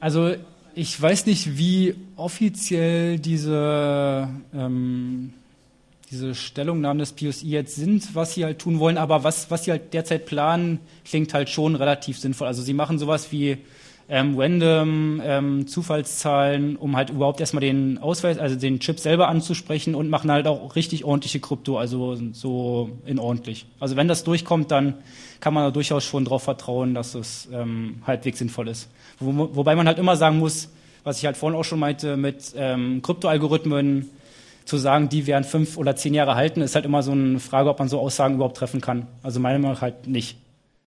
Also ich weiß nicht, wie offiziell diese, ähm, diese Stellungnahmen des POC jetzt sind, was sie halt tun wollen, aber was, was sie halt derzeit planen, klingt halt schon relativ sinnvoll. Also sie machen sowas wie ähm, random ähm, Zufallszahlen, um halt überhaupt erstmal den Ausweis, also den Chip selber anzusprechen und machen halt auch richtig ordentliche Krypto, also so in ordentlich. Also wenn das durchkommt, dann kann man da durchaus schon darauf vertrauen, dass es ähm, halbwegs sinnvoll ist. Wo, wobei man halt immer sagen muss, was ich halt vorhin auch schon meinte, mit ähm, Kryptoalgorithmen zu sagen, die werden fünf oder zehn Jahre halten, ist halt immer so eine Frage, ob man so Aussagen überhaupt treffen kann. Also meiner Meinung nach halt nicht.